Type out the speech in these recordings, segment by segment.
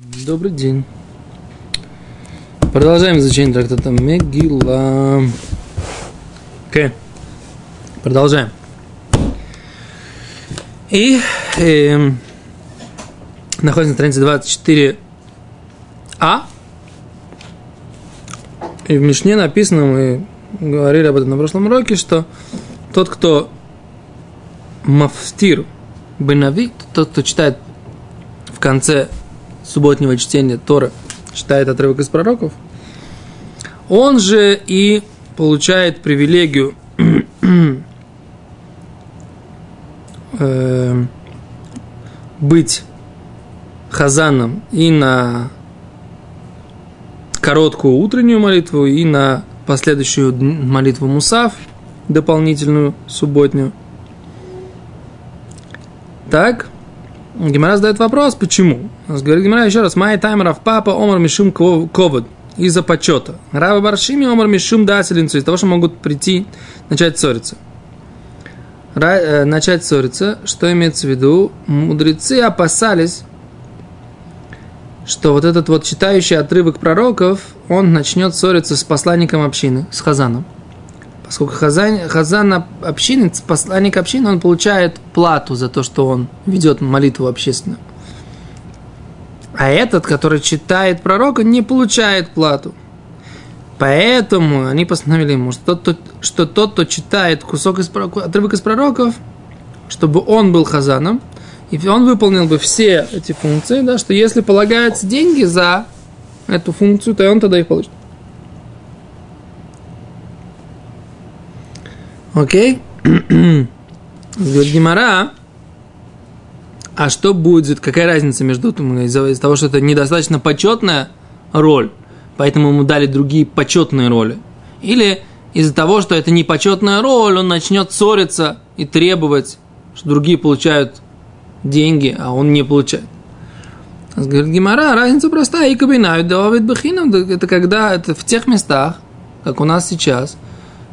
Добрый день. Продолжаем изучение трактата Мегила. Окей. Продолжаем. И э, находится на странице 24а. И в Мишне написано, мы говорили об этом на прошлом уроке, что тот, кто мафтир бенави, тот, кто читает в конце субботнего чтения Торы, читает отрывок из пророков, он же и получает привилегию э, быть хазаном и на короткую утреннюю молитву, и на последующую молитву Мусав, дополнительную субботнюю. Так, Гимара задает вопрос, почему? Говорит Гимара еще раз, май таймеров папа омар мишум ковод из-за почета. Раба Баршими омар мишум дателинцу, из того, что могут прийти, начать ссориться. Ра, начать ссориться, что имеется в виду? Мудрецы опасались, что вот этот вот читающий отрывок пророков, он начнет ссориться с посланником общины, с Хазаном. Поскольку Хазан, Хазан общины, посланник общины, он получает плату за то, что он ведет молитву общественную. А этот, который читает пророка, не получает плату. Поэтому они постановили ему, что тот, что тот, кто читает кусок из, отрывок из пророков, чтобы он был хазаном, и он выполнил бы все эти функции, да, что если полагаются деньги за эту функцию, то он тогда их получит. Окей? Говорит Гимара, а что будет, какая разница между из-за, из того, что это недостаточно почетная роль, поэтому ему дали другие почетные роли, или из-за того, что это не почетная роль, он начнет ссориться и требовать, что другие получают деньги, а он не получает. Говорит Гимара, разница простая, и кабинают давид бахинам, это когда, это в тех местах, как у нас сейчас,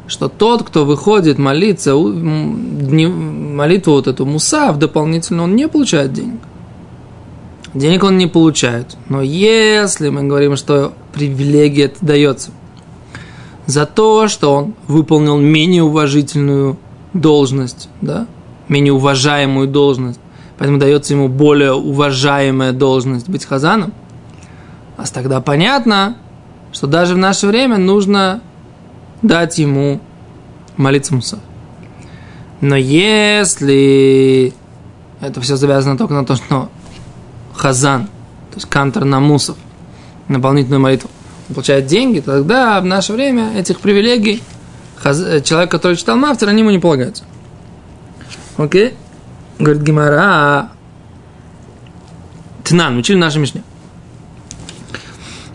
что тот, кто выходит молиться, молитву вот эту мусав дополнительно, он не получает денег. Денег он не получает. Но если мы говорим, что привилегия это дается за то, что он выполнил менее уважительную должность, да, менее уважаемую должность, поэтому дается ему более уважаемая должность быть хазаном, а тогда понятно, что даже в наше время нужно дать ему молиться муса. Но если это все завязано только на то, что хазан, то есть кантор на мусов, наполнительную молитву, получает деньги, тогда в наше время этих привилегий человек, который читал мафтер, они ему не полагаются. Окей? Говорит Гимара, Тнан, учили наши Мишне.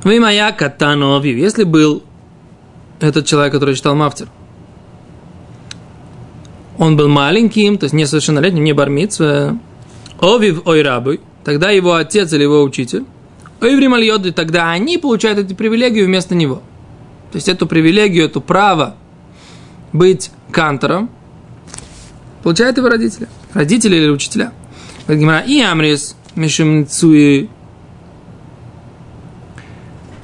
Вы моя катановив. Если был этот человек, который читал мафтер, он был маленьким, то есть несовершеннолетним, не бармиц, овив ойрабы, тогда его отец или его учитель, ойврим альоды, тогда они получают эти привилегии вместо него. То есть эту привилегию, эту право быть кантором получают его родители. Родители или учителя. И Амрис, Мишим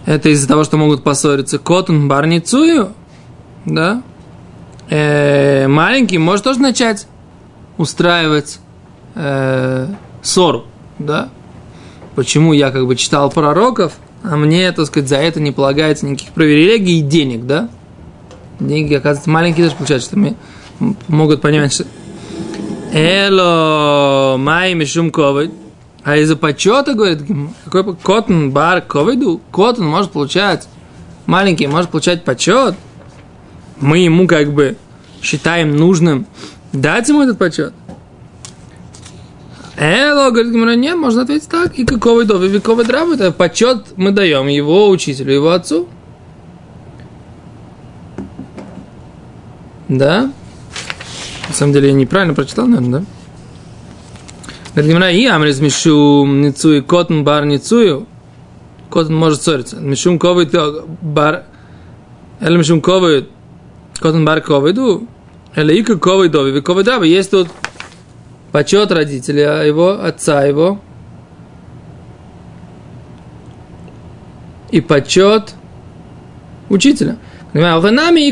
это из-за того, что могут поссориться. Котун барницую, да, э, маленький может тоже начать устраивать э, ссору, да. Почему я как бы читал пророков, а мне, так сказать, за это не полагается никаких привилегий и денег, да? Деньги, оказывается, маленькие даже получают, что мне могут понимать, что Эло, май мишум ковид. А из-за почета, говорит, какой котн бар ковиду, котн может получать, маленький может получать почет. Мы ему как бы считаем нужным дать ему этот почет. Эло, говорит Гимара, нет, можно ответить так. И какого до вековый драбы, это почет мы даем его учителю, его отцу. Да? На самом деле я неправильно прочитал, наверное, да? Говорит Гимара, и амрис мишум ницуи котн бар ницую. Котн может ссориться. Мишум ковид бар... Эле мишум ковид котн бар ковиду. Эле ика ковидови. Ви ковидаба. Есть тут почет родителя его, отца его. и почет учителя. Нами и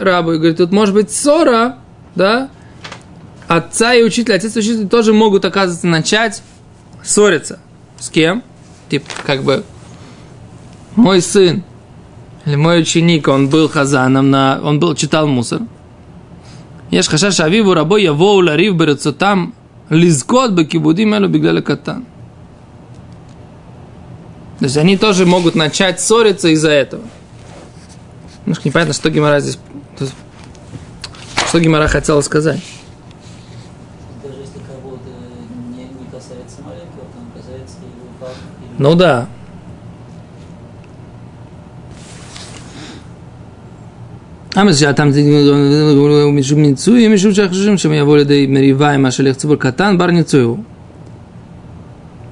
рабу. И говорит, тут может быть ссора, да, отца и учителя, отец и учитель тоже могут, оказывается, начать ссориться. С кем? Типа, как бы, мой сын или мой ученик, он был хазаном, на, он был, читал мусор. Ешь рабой я рабо яво уларив там лизгот лизкот бекибудим мелу бигляле катан. То есть они тоже могут начать ссориться из-за этого. Немножко непонятно, что Гимара здесь... Что Гимара хотела сказать. Ну да. А мы сейчас там мишум ницуем, мишум чахшим, чем я волю да и мериваем, а шелех цибур, катан барницую.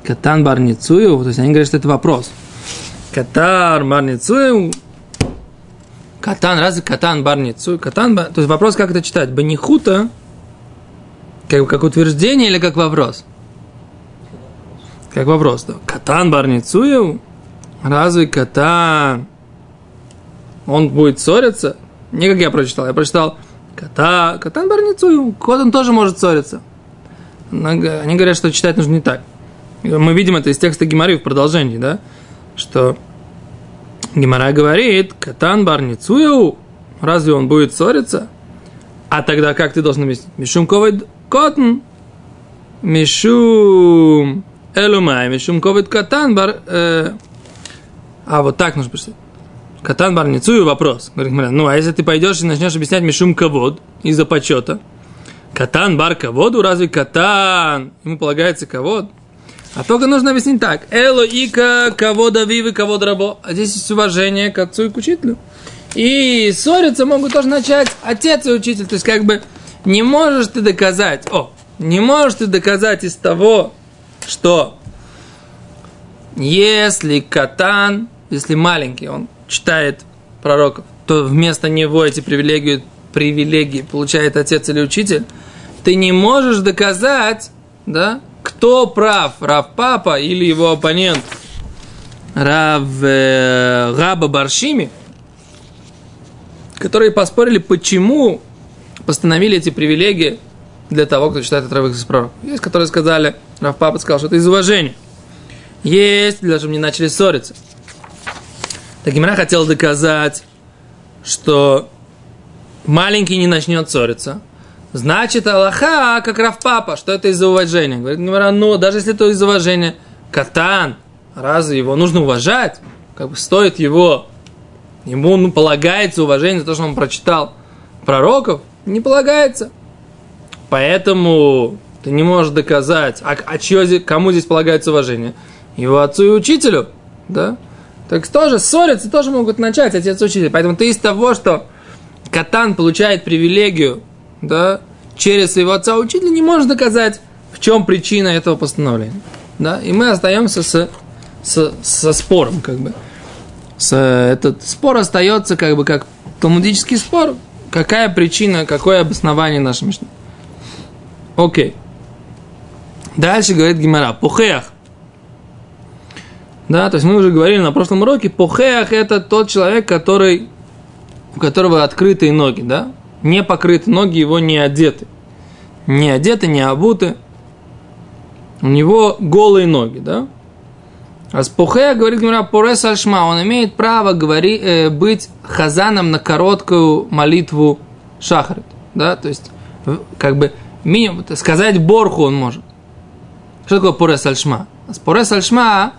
Катан барницую. то есть они говорят, что это вопрос. Катар барницую. катан, разве катан барницую, катан бар... То есть вопрос, как это читать, банихута, как, как утверждение или как вопрос? Как вопрос, да. Катан бар ницуй? Разве катан, он будет ссориться? Не как я прочитал, я прочитал Ката, Катан Барницую, кот он тоже может ссориться. Они говорят, что читать нужно не так. Мы видим это из текста Гимары в продолжении, да? Что Гимара говорит, Катан Барницую, разве он будет ссориться? А тогда как ты должен объяснить? Мишум ковид котн, мишум элумай, мишум ковид катан бар... э, А вот так нужно писать. Катан Барницую вопрос. Говорит, ну а если ты пойдешь и начнешь объяснять Мишум Кавод из-за почета, Катан бар каводу, разве катан? Ему полагается кавод. А только нужно объяснить так. Эло ика кавода вивы кавод рабо. А здесь есть уважение к отцу и к учителю. И ссориться могут тоже начать отец и учитель. То есть как бы не можешь ты доказать. О, не можешь ты доказать из того, что если катан, если маленький, он читает пророков, то вместо него эти привилегии, привилегии получает отец или учитель, ты не можешь доказать, да, кто прав, Рав Папа или его оппонент. Рав э, Раба Баршими, которые поспорили, почему постановили эти привилегии для того, кто читает отрывок из пророков. Есть, которые сказали, Рав Папа сказал, что это из уважения. Есть, для того, чтобы не начали ссориться. Так Гимара хотел доказать, что маленький не начнет ссориться. Значит, Аллаха, как Рав Папа, что это из-за уважения. Говорит Гимара, ну, даже если это из-за уважения, катан, разве его нужно уважать? Как бы стоит его, ему ну, полагается уважение за то, что он прочитал пророков? Не полагается. Поэтому ты не можешь доказать, а, а чье кому здесь полагается уважение? Его отцу и учителю, да? Так тоже ссориться тоже могут начать отец и учитель. Поэтому ты из того, что Катан получает привилегию, да, через своего отца учителя, не можешь доказать, в чем причина этого постановления. Да? И мы остаемся с, с, со спором, как бы. С, этот спор остается как бы как талмудический спор. Какая причина, какое обоснование нашей Мишны. Окей. Дальше говорит Гимара. Пухеях. Да, то есть мы уже говорили на прошлом уроке, похеах это тот человек, который, у которого открытые ноги, да? Не покрыты ноги, его не одеты. Не одеты, не обуты. У него голые ноги, да? А с похея, говорит Гимара, порес альшма, он имеет право говори, э, быть хазаном на короткую молитву шахарит, да? То есть, как бы, минимум, сказать борху он может. Что такое порес альшма? Порес альшма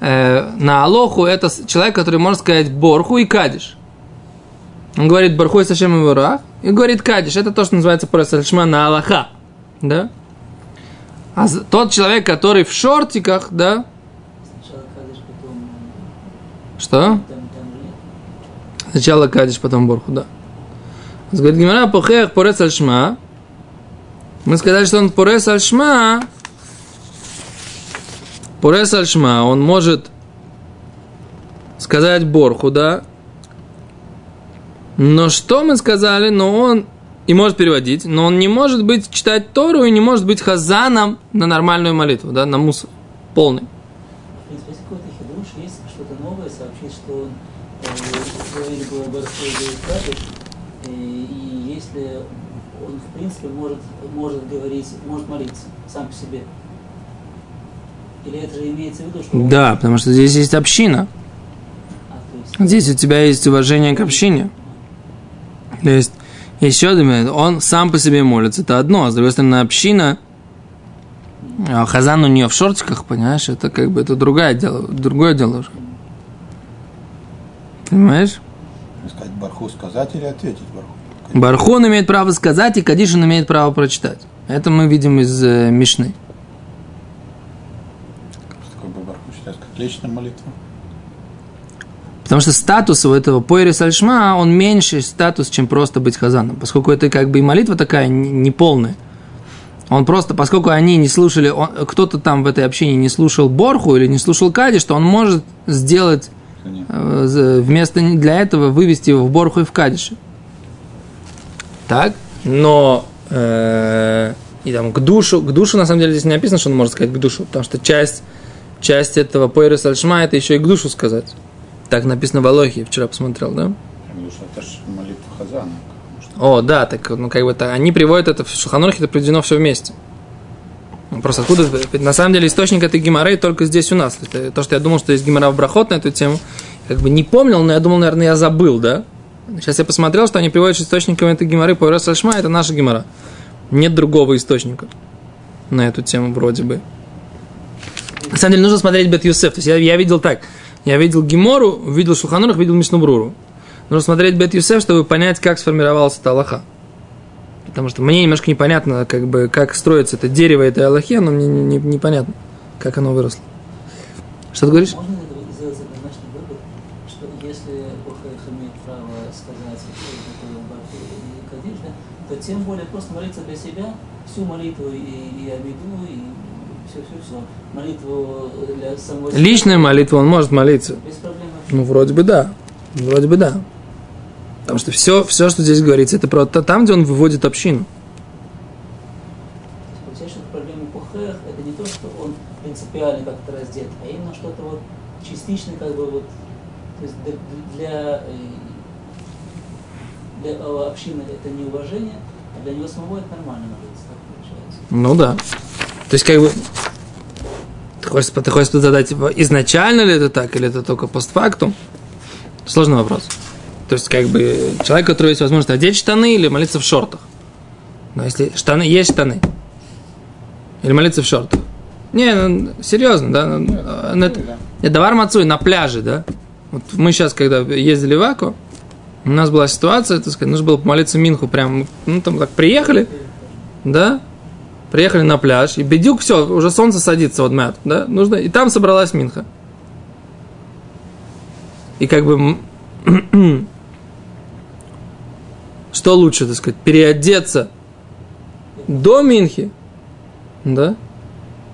на Алоху это человек, который может сказать Борху и Кадиш. Он говорит Борху и Сашем и Варах, и говорит Кадиш. Это то, что называется Парасальшма на Аллаха. Да? А тот человек, который в шортиках, да? Сначала Кадиш, потом... Что? Сначала Кадиш, потом Борху, да. Говорит Гимара Похех Порес Альшма. Мы сказали, что он Порес Альшма, Порес Альшма, он может сказать Борху, да? Но что мы сказали, но он и может переводить, но он не может быть читать Тору и не может быть хазаном на нормальную молитву, да, на мусор полный. Если в принципе, может, может говорить, может молиться сам по себе. Или это же имеется в виду, что... он- Да, потому что здесь есть община. А, есть, Здесь у тебя есть уважение к общине. То есть, еще один он сам по себе молится, это одно, а с другой стороны, община, а Хазан у нее в шортиках, понимаешь, это как бы это другое дело, другое дело уже. Понимаешь? Сказать барху сказать или ответить барху? Бархон имеет право сказать, и Кадишин имеет право прочитать. Это мы видим из э, Мишны. Что такое считать как личная молитва? Потому что статус у этого Пойрис Альшма, он меньше статус, чем просто быть хазаном. Поскольку это как бы и молитва такая неполная. Он просто, поскольку они не слушали, он- кто-то там в этой общине не слушал Борху или не слушал Кадиш, то он может сделать Что э, вместо для этого вывести его в Борху и в Кадише. Так? Но э, и там к душу, к душу на самом деле здесь не написано, что он может сказать к душу, потому что часть, часть этого Пойрис Альшма это еще и к душу сказать. Так написано в Алохе, вчера посмотрел, да? Это же молитва Хазана. что О, да, так, ну, как бы, так, они приводят это в Шуханорхе, это приведено все вместе. Ну, Просто откуда, на самом деле, источник этой геморрей только здесь у нас. Это то, что я думал, что есть гемора в Брахот на эту тему, как бы не помнил, но я думал, наверное, я забыл, да? Сейчас я посмотрел, что они приводят источником этой геморы по Альшма, это наша гемора. Нет другого источника на эту тему вроде бы. На самом деле нужно смотреть Бет Юсеф. То есть я, я видел так. Я видел Гемору, видел Шуханурах, видел Мишнубруру. Нужно смотреть Бет Юсеф, чтобы понять, как сформировался это Аллаха. Потому что мне немножко непонятно, как бы, как строится это дерево этой Аллахи, но мне не- не- непонятно, как оно выросло. Что ты говоришь? Можно ли это сделать однозначный вывод, что если Бухаих имеет право сказать, что такое Барху и Кадиш, да, то тем более просто молиться для себя, всю молитву и, и Амиду, и все-все-все, молитву для самого себя. Личная молитва, он может молиться. Без проблем. Ну, вроде бы да. Вроде бы да. Потому что все, все, что здесь говорится, это про то- там, где он выводит общину. То есть проблема Бухаих это не то, что он принципиально как-то раздет, а именно что-то вот частично как бы вот, то есть для, для, э, для общины это неуважение, а для него самого это нормально молиться, так получается. Ну да. То есть, как бы, ты хочешь, ты хочешь тут задать, изначально ли это так, или это только постфактум? Сложный вопрос. То есть, как бы, человек, у которого есть возможность одеть штаны или молиться в шортах. Но если штаны, есть штаны. Или молиться в шортах. Не, ну, серьезно, да? ну, э, ну, это- это Давар Мацуй на пляже, да? Вот мы сейчас, когда ездили в Аку, у нас была ситуация, так сказать, нужно было помолиться Минху прям, ну, там так приехали, да, приехали на пляж, и бедюк, все, уже солнце садится, вот мят, да, нужно, и там собралась Минха. И как бы, что лучше, так сказать, переодеться до Минхи, да,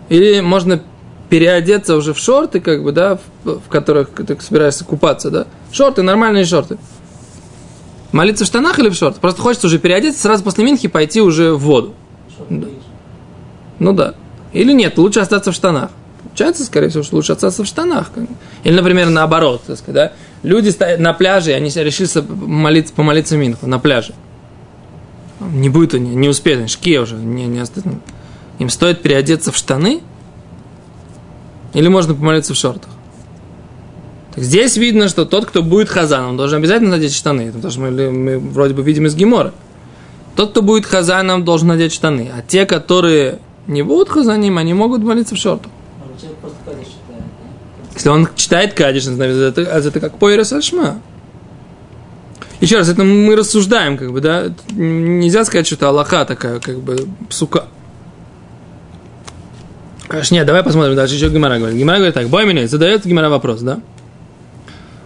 или можно переодеться уже в шорты, как бы, да, в, в которых ты собираешься купаться, да, шорты, нормальные шорты. Молиться в штанах или в шортах? Просто хочется уже переодеться, сразу после Минхи пойти уже в воду. Да. Ну да. Или нет, лучше остаться в штанах. Получается, скорее всего, что лучше остаться в штанах. Или, например, наоборот, так сказать, да? Люди стоят на пляже, и они решили молиться, помолиться Минху на пляже. Не будет они, не успеют, шки уже, не, не остынут. Им стоит переодеться в штаны? Или можно помолиться в шортах? Так здесь видно, что тот, кто будет хазаном, должен обязательно надеть штаны. Потому что мы, мы вроде бы видим из Гемора. Тот, кто будет хазаном, должен надеть штаны. А те, которые не будут хазаним, они могут молиться в шортах. Да? Если он читает кадиш, значит, это, это как поирос альшма. Еще раз, это мы рассуждаем, как бы, да, нельзя сказать, что это Аллаха такая, как бы, сука. Конечно, нет, давай посмотрим дальше, еще Гимара говорит. Гимара говорит так, бой задает Гимара вопрос, да?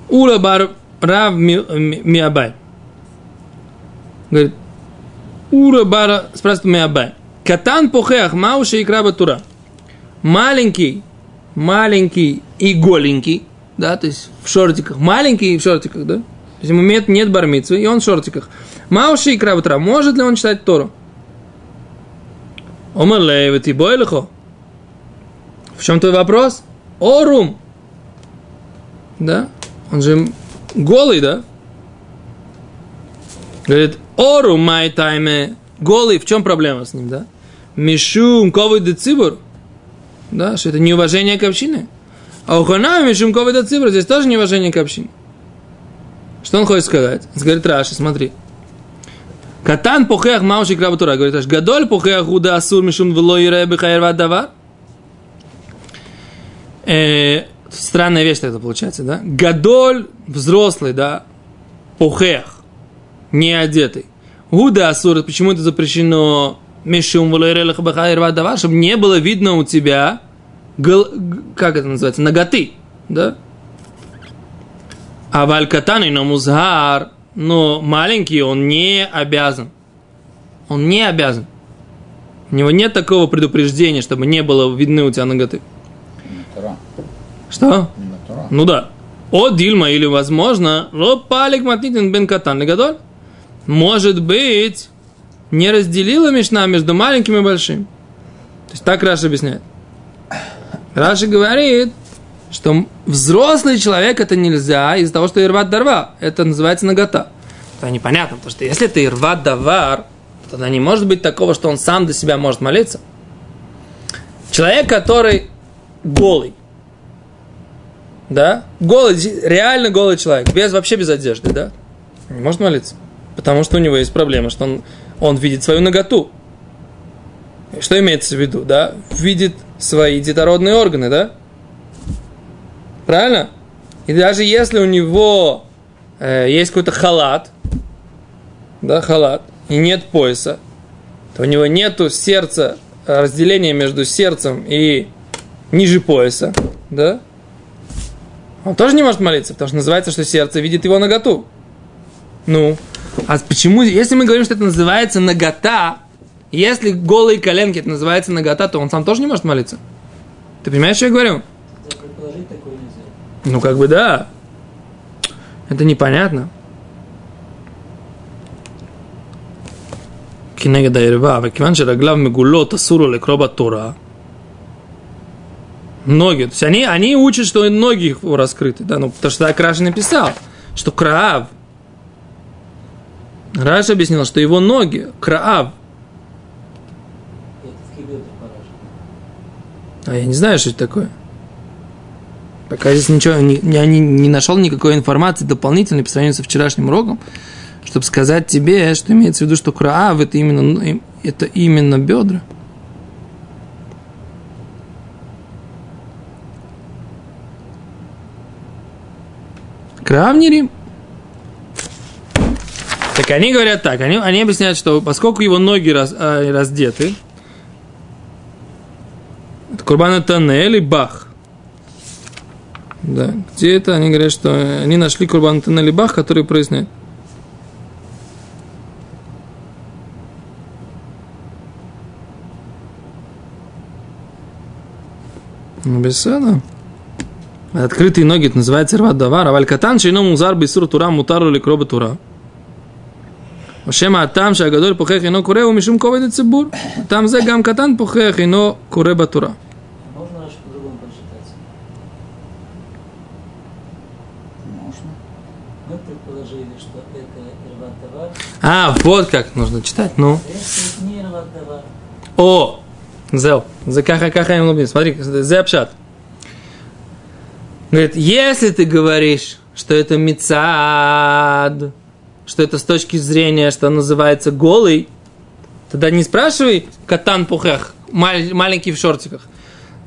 Ула бар рав ми- ми- миабай. Говорит, Ура бара, спрашивает миабай. Катан похеах мауши и краба. Маленький, маленький и голенький, да, то есть в шортиках, маленький и в шортиках, да, то есть ему нет, нет бармицу, и он в шортиках. Мауши и крабатра, может ли он читать Тору? Омерлей, ты бойлихо. В чем твой вопрос? Орум. Да? Он же голый, да? Говорит, ору май тайме. Голый, в чем проблема с ним, да? Мишум ковый децибур. Да, что это неуважение к общине. А у Хана Мишум ковый децибур, здесь тоже неуважение к общине. Что он хочет сказать? Он говорит, Раши, смотри. Катан пухех мауши крабатура. Говорит, Раши, гадоль пухех уда асур мишум вло ире бихаерва давар. Э, странная вещь это получается, да? Гадоль, взрослый, да, пухех, не одетый. Гуда асур, почему это запрещено? Бихаерва давар, чтобы не было видно у тебя, гол, как это называется, ноготы, да? А валькатан но музгар, но маленький он не обязан. Он не обязан. У него нет такого предупреждения, чтобы не было видны у тебя ноготы. Что? Ну да. О Дильма или возможно, Ропалик Матнитин бен Катан. Может быть, не разделила Мишна между маленьким и большим. То есть так Раша объясняет. Раша говорит, что взрослый человек это нельзя из-за того, что ирват дарва. Это называется нагота. Это непонятно, потому что если это ирват давар, тогда не может быть такого, что он сам до себя может молиться. Человек, который голый, да, голый, реально голый человек, без, вообще без одежды, да, не может молиться. Потому что у него есть проблема, что он, он видит свою наготу. Что имеется в виду, да? Видит свои детородные органы, да? Правильно? И даже если у него э, есть какой-то халат, да, халат, и нет пояса, то у него нету сердца, разделения между сердцем и ниже пояса, да? Он тоже не может молиться, потому что называется, что сердце видит его наготу. Ну, а почему, если мы говорим, что это называется нагота, если голые коленки это называется нагота, то он сам тоже не может молиться. Ты понимаешь, что я говорю? Да, предположить такое нельзя. Ну, как бы да. Это непонятно. כנגד הערווה, וכיוון שרגליו מגולות אסור לו לקרוא בתורה, ноги, то есть они, они учат, что ноги их раскрыты, да, ну, потому что так Раша написал, что Краав, Раша объяснил, что его ноги, Краав, а я не знаю, что это такое. Пока здесь ничего, не, не, не нашел никакой информации дополнительной по сравнению со вчерашним уроком, чтобы сказать тебе, что имеется в виду, что краав это именно, ну, это именно бедра. Рим. Так они говорят так, они, они объясняют, что поскольку его ноги раз, а, раздеты, это Курбан Танель и Бах. Да, где это? Они говорят, что они нашли Курбан Танель и Бах, который проясняет. Беседа. Открытый ноги это называется рват давар, аваль катан шейно музар бисур тура мутару или кроба тура. Шема а там шагадоль пухех ино куре у мишум коведа цибур. Там зе гам катан пухех ино куре батура. А можно аж по-другому прочитать? Можно. Мы предположили, что это рват А, вот как нужно читать, ну. О, зел, за каха каха им. Смотри, зе обшат. Говорит, если ты говоришь, что это мецад, что это с точки зрения, что называется голый, тогда не спрашивай катан пухех, маль- маленький в шортиках.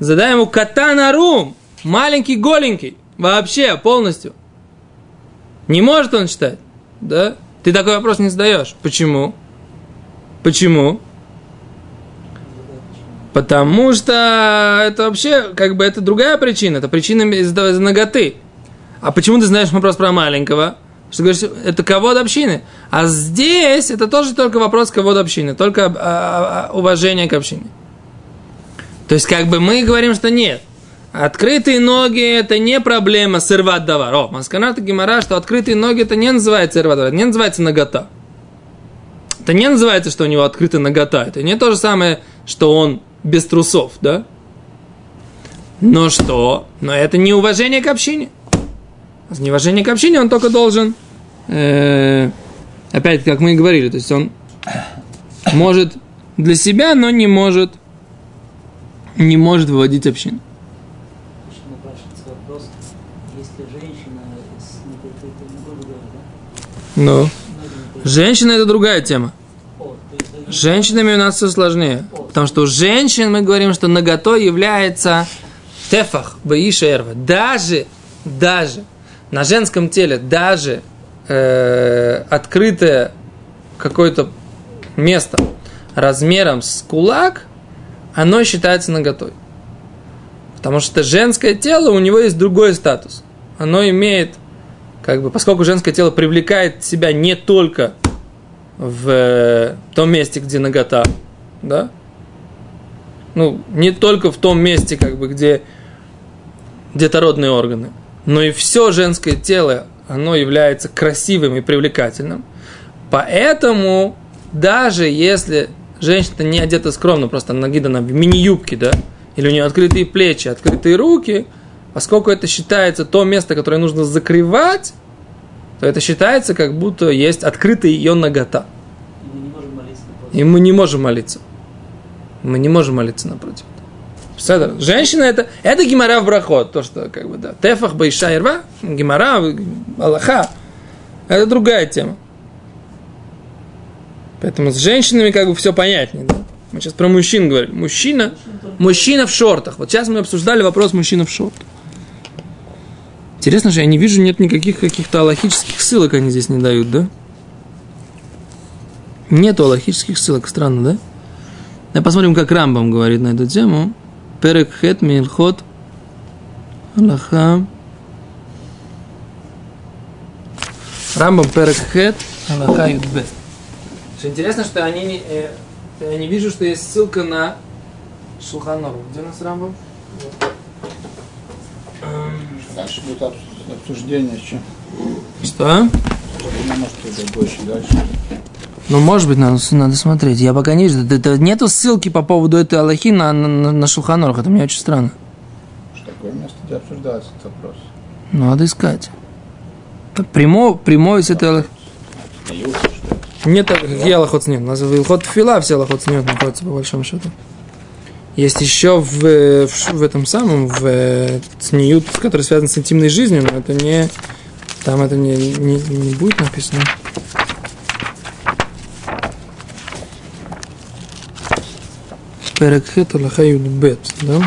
Задай ему катан арум, маленький голенький, вообще полностью. Не может он читать, да? Ты такой вопрос не задаешь. Почему? Почему? Потому что это вообще, как бы, это другая причина. Это причина из-за из ноготы. А почему ты знаешь вопрос про маленького? Что говоришь, это кого общины. А здесь это тоже только вопрос кого общины, только а, а, а, уважение к общине. То есть, как бы мы говорим, что нет. Открытые ноги это не проблема с ирват давар. О, масканата гемора, что открытые ноги это не называется ирват давар, не называется нагота. Это не называется, что у него открытая нагота. Это не то же самое, что он без трусов, да? Но что? Но это не уважение к общине. С неуважения к общине он только должен, э, опять, как мы и говорили, то есть он может для себя, но не может, не может выводить общину. Напрашивается вопрос, если женщина это другая тема. С женщинами у нас все сложнее. Потому что у женщин мы говорим, что нагото является тефах, баиша эрва. Даже, даже на женском теле, даже э, открытое какое-то место размером с кулак, оно считается наготой. Потому что женское тело, у него есть другой статус. Оно имеет, как бы, поскольку женское тело привлекает себя не только в э, том месте, где нагота, да? Ну, не только в том месте, как бы, где детородные органы, но и все женское тело, оно является красивым и привлекательным. Поэтому, даже если женщина не одета скромно, просто нагидана в мини-юбке, да, или у нее открытые плечи, открытые руки, поскольку это считается то место, которое нужно закрывать, то это считается, как будто есть открытая ее нагота. и мы не можем молиться мы не можем молиться. Напротив. Представляете? Женщина это, это гемора в брахот, то, что как бы, да. Тефах, байша и рва, гемора, аллаха. Это другая тема. Поэтому с женщинами как бы все понятнее, да. Мы сейчас про мужчин говорим. Мужчина, мужчина в шортах. Вот сейчас мы обсуждали вопрос мужчина в шортах. Интересно, что я не вижу, нет никаких каких-то аллахических ссылок они здесь не дают, да? Нету аллахических ссылок, странно, да? Да посмотрим, как Рамбам говорит на эту тему. Перек хет милхот Аллаха. Рамбам перек хет Аллаха юдбе. Что интересно, что они не, э, я не вижу, что есть ссылка на Шулханору. Где у нас Рамбам? Дальше будет обс- обсуждение еще. Что? Может, это больше дальше. Ну, может быть, надо, надо смотреть. Я пока не вижу. Это- нету ссылки по поводу этой Аллахи на, на, на, Шулханорух. Это мне очень странно. Что такое место, где обсуждается этот вопрос. Надо искать. Так прямо, прямой с этой Аллахи. Нет, какие Аллахот снет. У нас Вилхот Фила все Аллахот снет находится, по большому счету. Есть еще в, э, в, в этом самом, в э, Цниют, который связан с интимной жизнью, но это не... Там это не, не, не будет написано. Перекхет Аллаха Юдбет, да?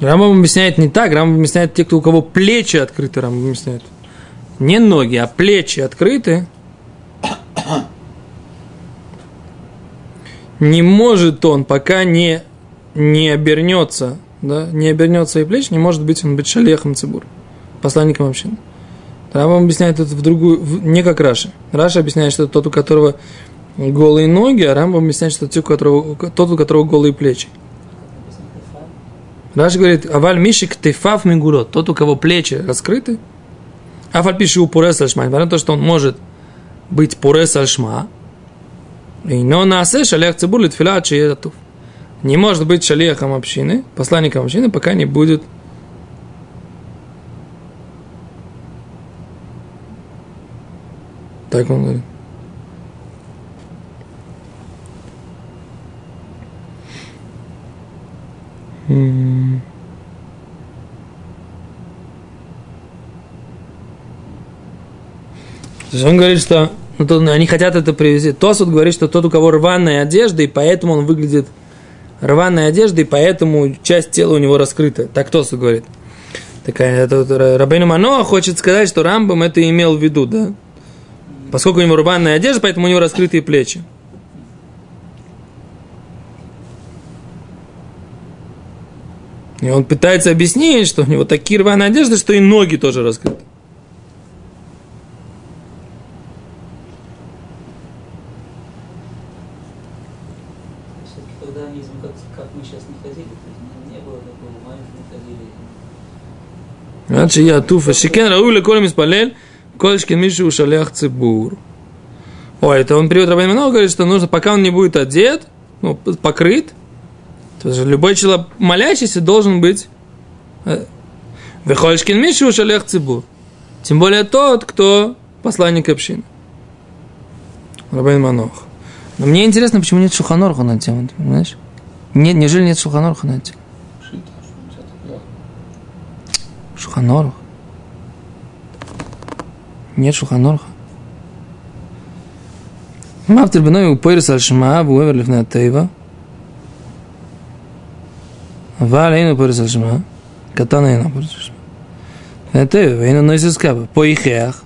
Рамбам объясняет не так, Рамбам объясняет те, кто у кого плечи открыты, Рамбам объясняет. Не ноги, а плечи открыты. Не может он, пока не, не обернется, да, не обернет свои плечи, не может быть он быть שליח ом ציבור, посланником общины. Рамбам объясняет это в другую, в- не как Раши. Раши объясняет, что это тот, у которого голые ноги, а Рамбам объясняет, что это тот, у которого, голые плечи. написано «Кефа». Раш говорит, аваль мишик тефав мигурот, тот, у кого плечи раскрыты, афаль пиши у пурес альшма, то, что он может быть пурес альшма, и но насе шалех цибур литфиля чиетатув. Не может быть шалехом общины, посланником общины, пока не будет Так он говорит. Он говорит, что ну, то, они хотят это привести. Тосут говорит, что тот, у кого рваная одежда, и поэтому он выглядит рваной одеждой, и поэтому часть тела у него раскрыта. Так Тосут говорит. Такая, это, вот Рабейну Маноа хочет сказать, что Рамбам это имел в виду, да? Поскольку у него рваная одежда, поэтому у него раскрытые плечи. И он пытается объяснить, что у него такие рваные одежды, что и ноги тоже раскрыты. Все-таки когда они, как, как мы сейчас не было такого, не ходили. Значит, я туфа. Шикен рауля колем испалель, колешкин мишу шалях цибур. Ой, это он приводит Рабин Манох, говорит, что нужно, пока он не будет одет, ну, покрыт, то есть любой человек, молящийся, должен быть э, Вехолешкин мишу шалях цибур. Тем более тот, кто посланник общины. Рабин Манох. Но мне интересно, почему нет Шуханорха на тему, понимаешь? Не, нежели нет Шуханоруха на этим. Шуханорух? Нет Шуханоруха. Мавтер беной упойрис аль шмаа буэвер лифна тейва. Валейн упойрис аль шмаа. Катана ина упойрис аль шмаа. Тейва, вейна нойсискаба. По ихеах.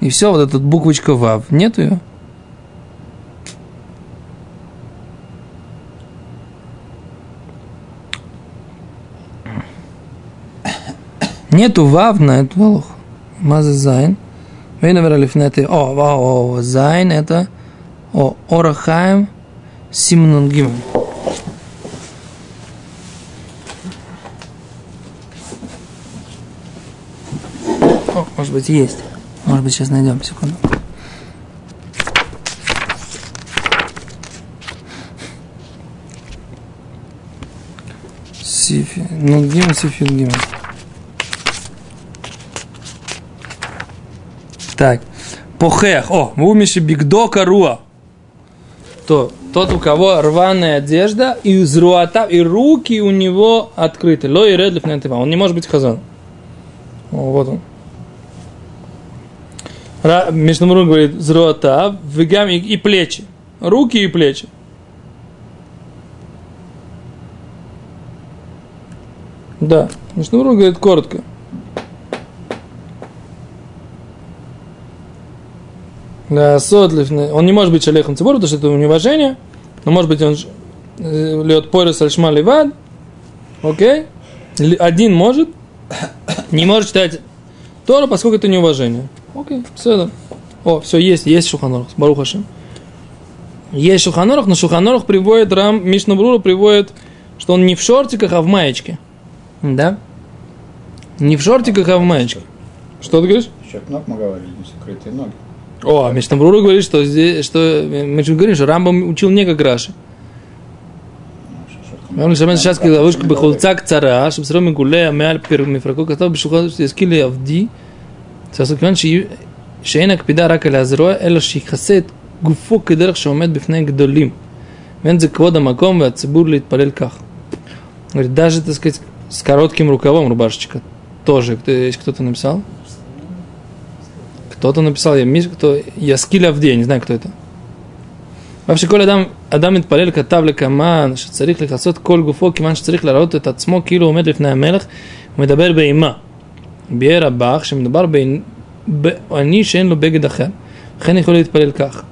И все, вот эта буквочка ВАВ. Нету ее. Нету вав на эту валуху. Маза зайн. Вейна вералифнеты. О, о, о, зайн это о, орахаем симнун гимн. О, может быть, есть. Может быть, сейчас найдем, секунду. Сифи. Ну, гимн, сифи, гимн. Так. Похех. О, мумиши бигдока руа. То, тот, у кого рваная одежда, и зруата, и руки у него открыты. Ло и редлиф Он не может быть хазан. О, вот он. Мишнамрун говорит зруата, вегам и, и плечи. Руки и плечи. Да. Мишнамрун говорит коротко. Да, содлифный. Он не может быть шалехом цибур, потому что это неуважение. Но может быть он э, лед порис альшма ливад. Окей? Один может. Не может читать Тора, поскольку это неуважение. Окей, все. О, все, есть, есть Шуханорах, Барух Хашем. Есть Шуханорах, но Шуханорах приводит, Рам Мишнабрура приводит, что он не в шортиках, а в маечке. Да? Не в шортиках, а в маечке. Что ты говоришь? Еще ног мы говорили, не сокрытые ноги. О, Мишнабрура говорит, что здесь, что мы же говорим, что Рамбам учил не как Раши. Рамбам Шамен Шаски Лавушка Бехулцак Цара, Шабсро Мигулея Меаль Пер Мифраку, что Бешухат Скили Авди, Сасукван Шейн Акпида Рака Лазроя, Эла Шихасет Гуфо Кедерах Шаумет Бифней Гдолим. Вензе Квода Маком Вацибур Литпалель Ках. Говорит, даже, так сказать, с коротким рукавом рубашечка тоже. Есть кто-то написал? Кто-то написал, я, миш- кто, я скиля в день, не знаю, кто это. вообще כל אדם, אדם מתפלל כתב לקמן שצריך לכסות כל גופו כיוון שצריך להראות את עצמו כאילו הוא עומד לפני המלך ומדבר באימה. ביאר הבח שמדובר בעני שאין לו בגד אחר. לכן יכול להתפלל כך.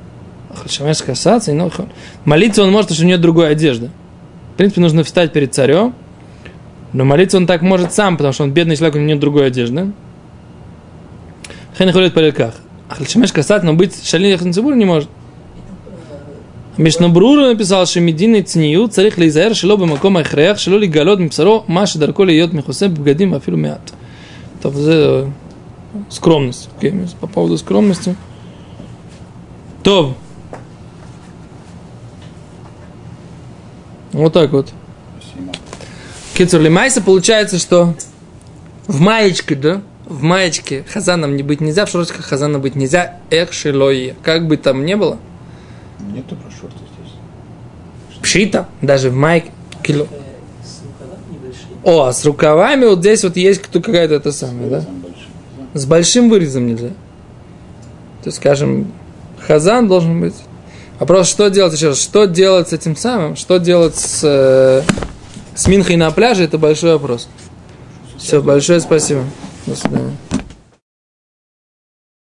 אך לשמש כסץ אינו יכול. Молиться он может, потому что у него другой одежда. В принципе, нужно встать перед царем, но молиться он так может сам, потому что он бедный человек, у него нет другой одежды. לכן יכול להתפלל כך. אך לשמש כסת, но быть шалих на не может. משנברורו написал, שמדין צניעות צריך להיזהר שלא במקום ההכרח, שלא לגלות מבשרו מה שדרכו להיות מכוסה בבגדים ואפילו מעט. טוב, זה скромность. окей, По поводу скромности. טוב. Вот так вот. Спасибо. Кицур Лимайса получается, что в маечке, да, в маечке хазаном не быть нельзя, в шортиках хазана быть нельзя, эх, шилое. Как бы там ни было, Нету про шорты здесь. пшита, даже в майке, кило. С рукавами небольшие. О, а с рукавами вот здесь вот есть кто какая-то это да? Большим, да? С большим вырезом нельзя. То есть, скажем, хазан должен быть. Вопрос, что делать еще раз? Что делать с этим самым? Что делать с, э, с Минхой на пляже? Это большой вопрос. Все, большое спасибо. До свидания.